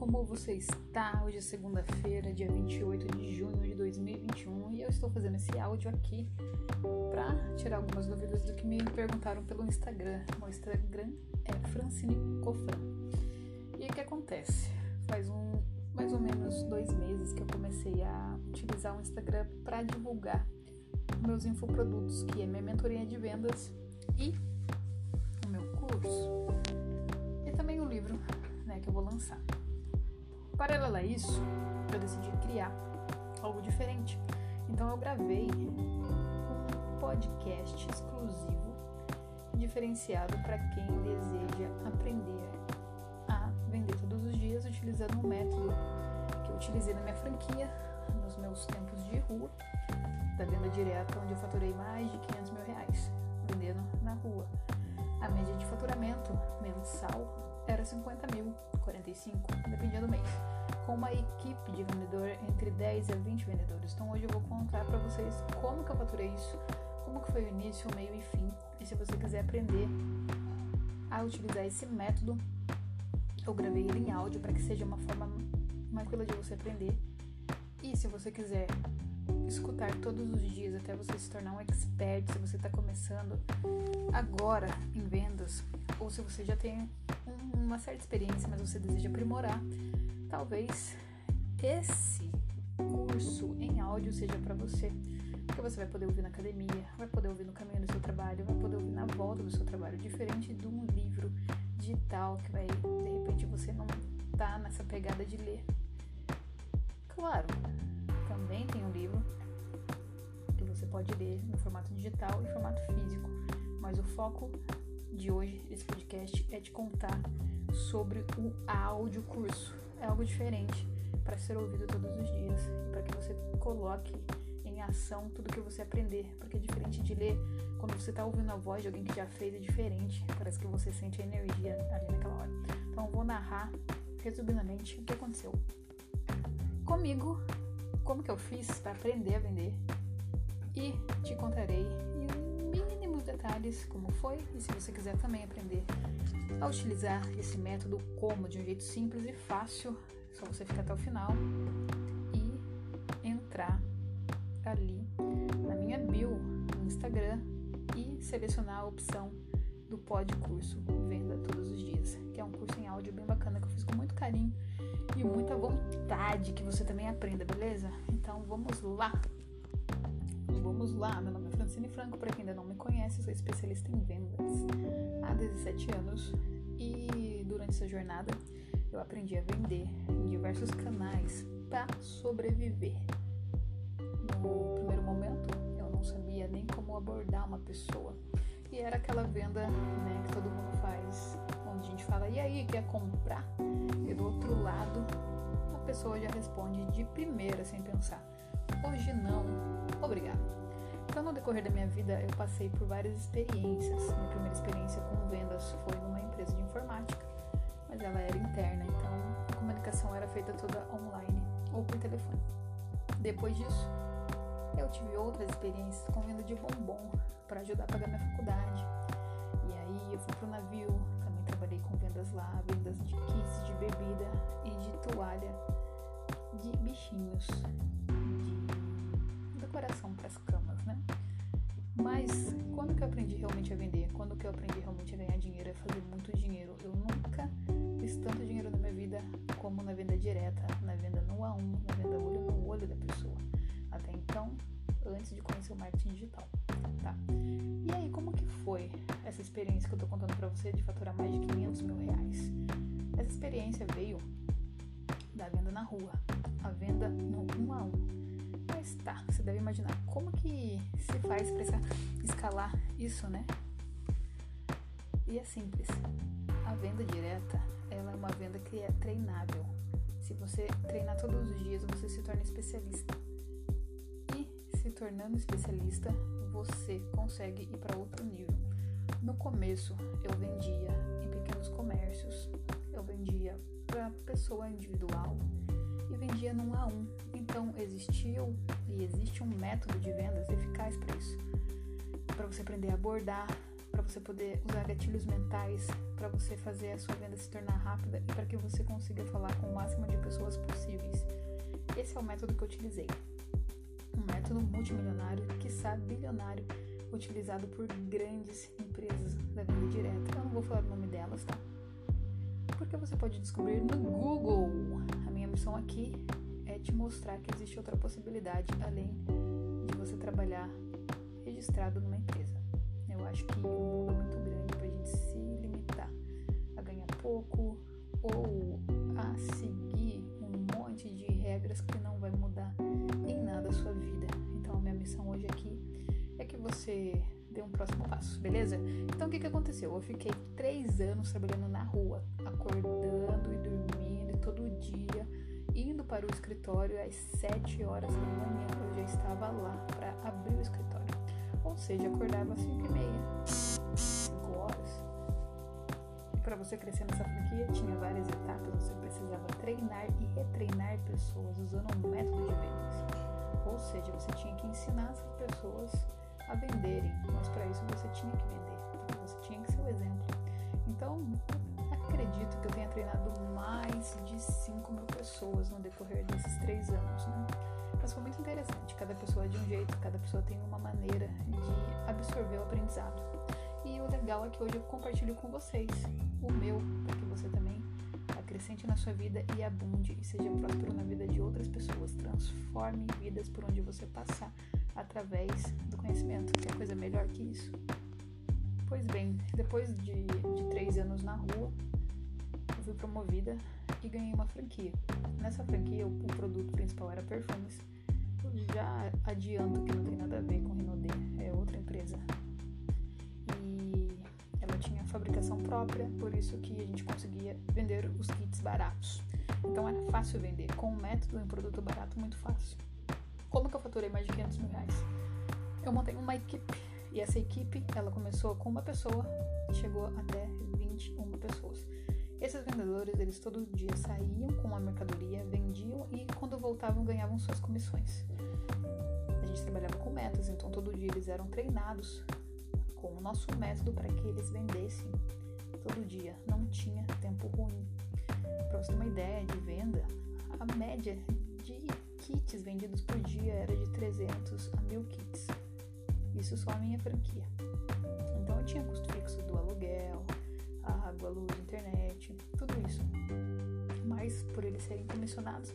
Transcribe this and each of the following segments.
como você está? Hoje é segunda-feira, dia 28 de junho de 2021 e eu estou fazendo esse áudio aqui para tirar algumas dúvidas do que me perguntaram pelo Instagram. O Instagram é Francine Cofran. E o que acontece? Faz um, mais ou menos dois meses que eu comecei a utilizar o Instagram para divulgar meus infoprodutos, que é minha mentoria de vendas e o meu curso e também o livro né, que eu vou lançar. Paralelo a isso, eu decidi criar algo diferente. Então eu gravei um podcast exclusivo, diferenciado para quem deseja aprender a vender todos os dias utilizando um método que eu utilizei na minha franquia, nos meus tempos de rua, da venda direta, onde eu faturei mais de 500 mil reais vendendo na rua. A média de faturamento mensal era 50 mil, 45, dependia do mês, com uma equipe de vendedor entre 10 a 20 vendedores. Então hoje eu vou contar para vocês como que eu faturei isso, como que foi o início, o meio e fim. E se você quiser aprender a utilizar esse método, eu gravei ele em áudio para que seja uma forma mais tranquila de você aprender. E se você quiser escutar todos os dias até você se tornar um expert, se você está começando agora em vendas, ou se você já tem uma certa experiência, mas você deseja aprimorar, talvez esse curso em áudio seja para você. Porque você vai poder ouvir na academia, vai poder ouvir no caminho do seu trabalho, vai poder ouvir na volta do seu trabalho, diferente de um livro digital que vai, de repente, você não tá nessa pegada de ler. Claro, também tem um livro que você pode ler no formato digital e formato físico, mas o foco de hoje, esse podcast, é te contar sobre o áudio curso. É algo diferente para ser ouvido todos os dias e para que você coloque em ação tudo que você aprender, porque é diferente de ler quando você está ouvindo a voz de alguém que já fez, é diferente, parece que você sente a energia ali naquela hora. Então eu vou narrar resumidamente o que aconteceu comigo, como que eu fiz para aprender a vender e te contarei detalhes como foi e se você quiser também aprender a utilizar esse método como de um jeito simples e fácil, é só você ficar até o final e entrar ali na minha bio no Instagram e selecionar a opção do Pod Curso Venda Todos os Dias, que é um curso em áudio bem bacana que eu fiz com muito carinho e muita vontade que você também aprenda, beleza? Então vamos lá! Vamos lá, meu nome é Francine Franco, para quem ainda não me conhece, sou especialista em vendas há 17 anos e durante essa jornada eu aprendi a vender em diversos canais para sobreviver. No primeiro momento eu não sabia nem como abordar uma pessoa e era aquela venda né, que todo mundo faz, onde a gente fala, e aí, quer comprar? E do outro lado a pessoa já responde de primeira sem pensar Hoje não, obrigado. Então, no decorrer da minha vida, eu passei por várias experiências. Minha primeira experiência com vendas foi numa empresa de informática, mas ela era interna, então a comunicação era feita toda online ou por telefone. Depois disso, eu tive outras experiências com venda de bombom para ajudar a pagar minha faculdade. E aí eu fui pro navio, também trabalhei com vendas lá, vendas de kits de bebida e de toalha de bichinhos decoração para as? Mas quando que eu aprendi realmente a vender? Quando que eu aprendi realmente a ganhar dinheiro, a fazer muito dinheiro? Eu nunca fiz tanto dinheiro na minha vida como na venda direta, na venda no a um, na venda olho no olho da pessoa. Até então, antes de conhecer o marketing digital, tá? E aí, como que foi essa experiência que eu tô contando para você de faturar mais de 500 mil reais? Essa experiência veio da venda na rua, a venda no um a um imaginar como que se faz para escalar isso, né? E é simples. A venda direta, ela é uma venda que é treinável. Se você treinar todos os dias, você se torna especialista. E se tornando especialista, você consegue ir para outro nível. No começo, eu vendia em pequenos comércios, eu vendia para pessoa individual e vendia num a um. Então existiu e existe um método de vendas eficaz para isso. Para você aprender a abordar, para você poder usar gatilhos mentais para você fazer a sua venda se tornar rápida e para que você consiga falar com o máximo de pessoas possíveis. Esse é o método que eu utilizei. Um método multimilionário, quiçá bilionário, utilizado por grandes empresas da venda direta. Eu não vou falar o nome delas, tá? Porque você pode descobrir no Google. Missão aqui é te mostrar que existe outra possibilidade além de você trabalhar registrado numa empresa. Eu acho que o mundo é muito grande para a gente se limitar a ganhar pouco ou a seguir um monte de regras que não vai mudar em nada a sua vida. Então, a minha missão hoje aqui é que você dê um próximo passo, beleza? Então, o que, que aconteceu? Eu fiquei três anos trabalhando na rua, acordando e dormindo dia, indo para o escritório às sete horas da manhã. Eu já estava lá para abrir o escritório. Ou seja, acordava às 5 e meia, 5 horas. E para você crescer nessa franquia, tinha várias etapas. Você precisava treinar e retreinar pessoas usando um método de vendas. Ou seja, você tinha que ensinar essas pessoas a venderem, mas para isso você tinha que vender, você tinha que ser o exemplo. Então, acredito que eu tenha treinado mais de 5 mil pessoas no decorrer desses três anos, né? Mas foi muito interessante. Cada pessoa é de um jeito, cada pessoa tem uma maneira de absorver o aprendizado. E o legal é que hoje eu compartilho com vocês o meu, para que você também acrescente na sua vida e abunde e seja próspero na vida de outras pessoas. Transforme vidas por onde você passar através do conhecimento. Quer coisa melhor que isso? Pois bem, depois de, de três anos na rua, fui promovida e ganhei uma franquia. Nessa franquia, o, produto principal era perfumes. Já adianto que não tem nada a ver com Rinodê, é outra empresa. E ela tinha fabricação própria, por isso que a gente conseguia vender os kits baratos. Então era fácil vender, com um método e um produto barato muito fácil. Como que eu faturei mais de 500 mil reais? Eu montei uma equipe e essa equipe ela começou com uma pessoa chegou até 21 pessoas. Esses vendedores, eles todo dia saíam com a mercadoria, vendiam e quando voltavam ganhavam suas comissões. A gente trabalhava com metas, então todo dia eles eram treinados com o nosso método para que eles vendessem todo dia. Não tinha tempo ruim. Para você ter uma ideia de venda, a média de kits vendidos por dia era de 300 a 1000 kits. Isso só a minha franquia. Então eu tinha custo água, luz, internet, tudo isso. Mas por eles serem comissionados,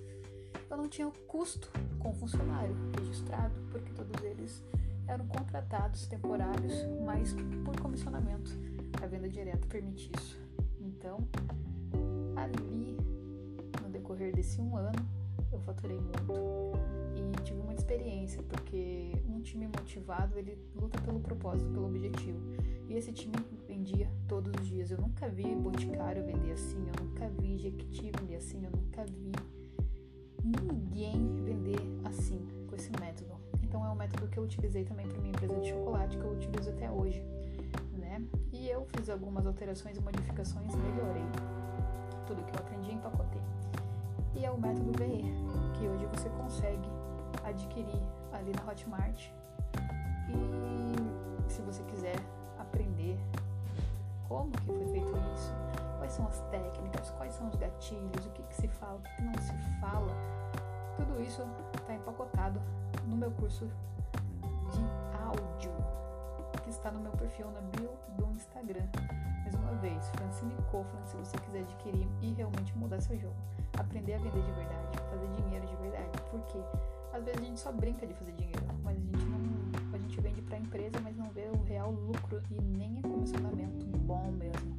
eu não tinha custo com funcionário registrado, porque todos eles eram contratados temporários, mas por comissionamento. A venda direta permite isso. Então, ali, no decorrer desse um ano, eu faturei muito experiência, porque um time motivado, ele luta pelo propósito, pelo objetivo. E esse time vendia todos os dias. Eu nunca vi Boticário vender assim, eu nunca vi Jequiti vender assim, eu nunca vi ninguém vender assim, com esse método. Então é um método que eu utilizei também para minha empresa de chocolate, que eu utilizo até hoje, né? E eu fiz algumas alterações e modificações, melhorei tudo que eu aprendi em empacotei. E é o método VE, que hoje você consegue adquirir ali na Hotmart. E se você quiser aprender como que foi feito isso, quais são as técnicas, quais são os gatilhos, o que, que se fala, o que, não se fala. Tudo isso está empacotado no meu curso de áudio, que está no meu perfil na bio do Instagram. Mais uma vez, Francine Kofran, se você quiser adquirir e realmente mudar seu jogo. Aprender a vender de verdade, fazer dinheiro de verdade. Porque às vezes a gente só brinca de fazer dinheiro, mas a gente não. A gente vende para a empresa, mas não vê o real lucro e nem é comissionamento bom mesmo.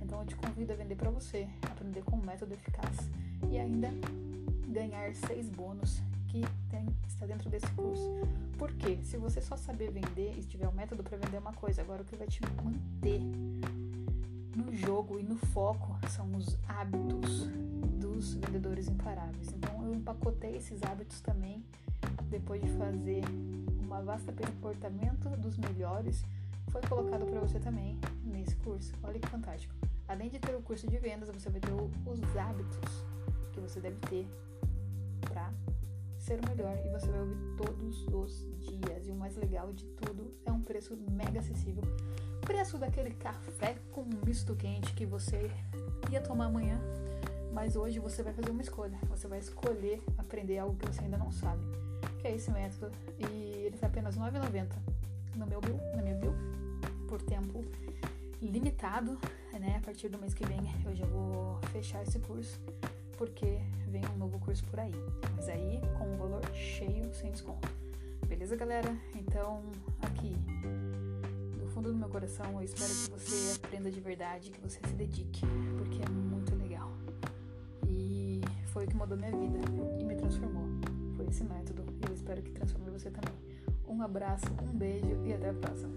Então eu te convido a vender para você, aprender com um método eficaz e ainda ganhar seis bônus que tem, está dentro desse curso. Porque se você só saber vender e tiver um método para vender uma coisa, agora o que vai te manter no jogo e no foco são os hábitos dos vendedores imparáveis. Então eu empacotei esses hábitos também depois de fazer uma vasta comportamento dos melhores foi colocado para você também nesse curso. Olha que fantástico. Além de ter o curso de vendas, você vai ter os hábitos que você deve ter para ser o melhor e você vai ouvir todos os dias. E o mais legal de tudo é um preço mega acessível. Preço daquele café com misto quente que você ia tomar amanhã, mas hoje você vai fazer uma escolha. Você vai escolher aprender algo que você ainda não sabe, que é esse método. E ele está apenas R$ 9,90 no meu bill, na minha bill, por tempo limitado, né? A partir do mês que vem eu já vou fechar esse curso porque vem um novo curso por aí. Mas aí com um valor cheio, sem desconto. Beleza, galera? Então, aqui, do fundo do meu coração, eu espero que você aprenda de verdade, que você se dedique, porque é muito legal. E foi o que mudou minha vida e me transformou. Foi esse método. E eu espero que transforme você também. Um abraço, um beijo e até a próxima.